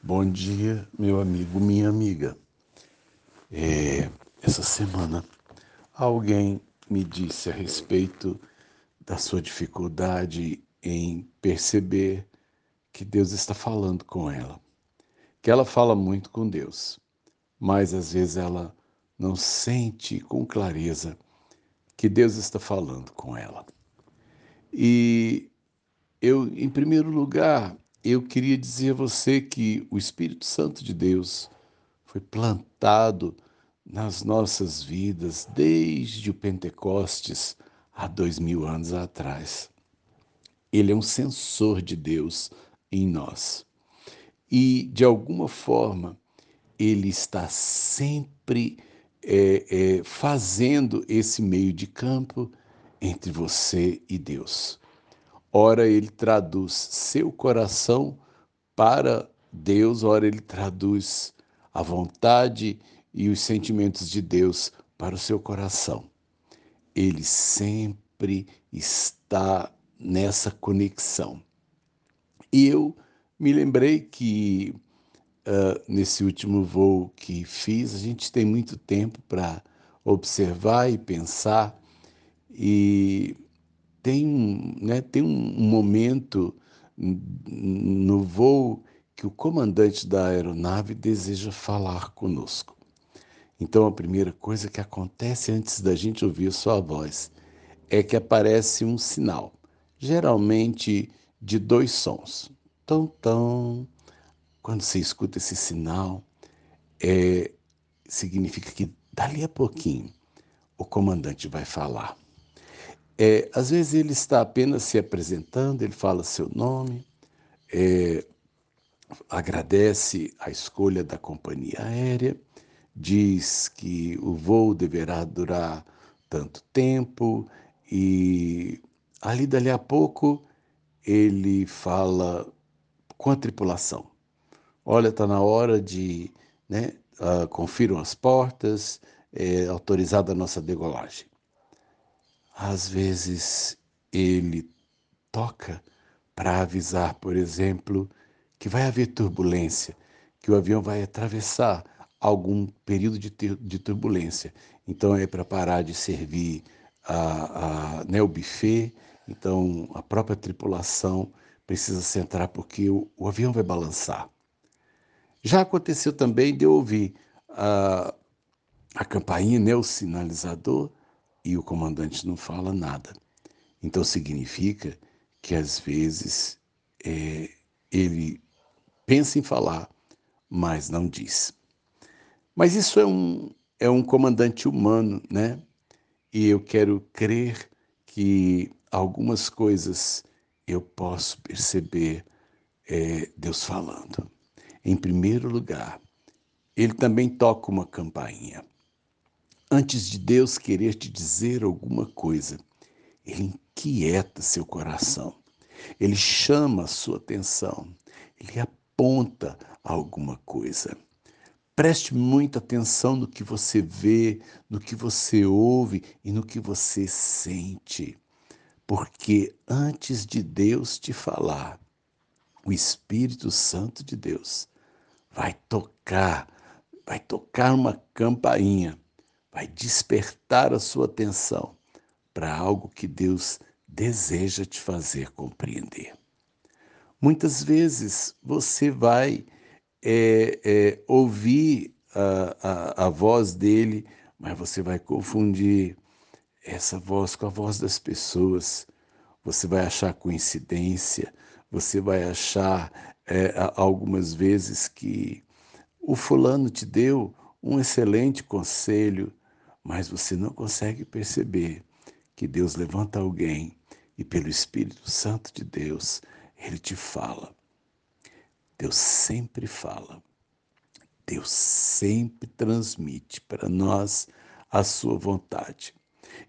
Bom dia, meu amigo, minha amiga. É, essa semana alguém me disse a respeito da sua dificuldade em perceber que Deus está falando com ela. Que ela fala muito com Deus, mas às vezes ela não sente com clareza que Deus está falando com ela. E eu, em primeiro lugar, eu queria dizer a você que o Espírito Santo de Deus foi plantado nas nossas vidas desde o Pentecostes há dois mil anos atrás. Ele é um sensor de Deus em nós. E, de alguma forma, ele está sempre é, é, fazendo esse meio de campo entre você e Deus. Ora, ele traduz seu coração para Deus, ora, ele traduz a vontade e os sentimentos de Deus para o seu coração. Ele sempre está nessa conexão. E eu me lembrei que uh, nesse último voo que fiz, a gente tem muito tempo para observar e pensar, e tem, né, tem um momento no voo que o comandante da aeronave deseja falar conosco. Então, a primeira coisa que acontece antes da gente ouvir sua voz é que aparece um sinal, geralmente de dois sons. Tão, tão. Quando você escuta esse sinal, é, significa que dali a pouquinho o comandante vai falar. É, às vezes ele está apenas se apresentando, ele fala seu nome, é, agradece a escolha da companhia aérea, diz que o voo deverá durar tanto tempo e ali dali a pouco ele fala com a tripulação. Olha, está na hora de, né, uh, confiram as portas, é autorizada a nossa degolagem. Às vezes ele toca para avisar, por exemplo, que vai haver turbulência, que o avião vai atravessar algum período de, de turbulência. Então é para parar de servir a, a, né, o buffet, então a própria tripulação precisa centrar porque o, o avião vai balançar. Já aconteceu também de eu ouvir a, a campainha, né, o sinalizador, e o comandante não fala nada. Então significa que às vezes é, ele pensa em falar, mas não diz. Mas isso é um, é um comandante humano, né? E eu quero crer que algumas coisas eu posso perceber é, Deus falando. Em primeiro lugar, ele também toca uma campainha. Antes de Deus querer te dizer alguma coisa, ele inquieta seu coração, ele chama a sua atenção, ele aponta alguma coisa. Preste muita atenção no que você vê, no que você ouve e no que você sente. Porque antes de Deus te falar, o Espírito Santo de Deus vai tocar, vai tocar uma campainha vai despertar a sua atenção para algo que Deus deseja te fazer compreender. Muitas vezes você vai é, é, ouvir a, a, a voz dele, mas você vai confundir essa voz com a voz das pessoas. Você vai achar coincidência, você vai achar é, algumas vezes que o fulano te deu um excelente conselho, mas você não consegue perceber que Deus levanta alguém e pelo Espírito Santo de Deus, ele te fala. Deus sempre fala. Deus sempre transmite para nós a sua vontade.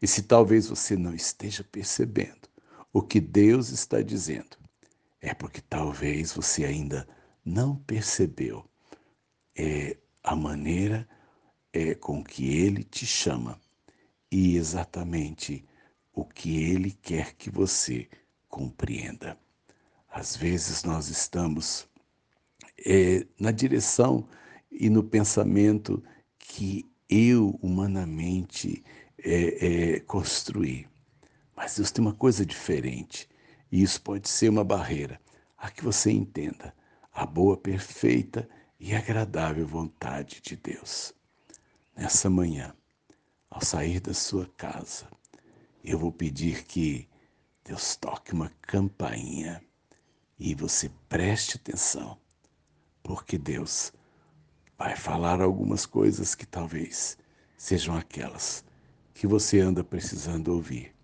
E se talvez você não esteja percebendo o que Deus está dizendo, é porque talvez você ainda não percebeu é, a maneira é com que ele te chama e exatamente o que ele quer que você compreenda. Às vezes nós estamos é, na direção e no pensamento que eu humanamente é, é, construí. Mas Deus tem uma coisa diferente e isso pode ser uma barreira a que você entenda a boa, perfeita e agradável vontade de Deus. Nessa manhã, ao sair da sua casa, eu vou pedir que Deus toque uma campainha e você preste atenção, porque Deus vai falar algumas coisas que talvez sejam aquelas que você anda precisando ouvir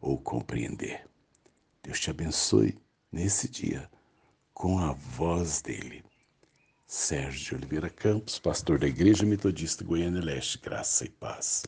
ou compreender. Deus te abençoe nesse dia com a voz dele. Sérgio Oliveira Campos, pastor da Igreja Metodista Goiânia Leste, graça e paz.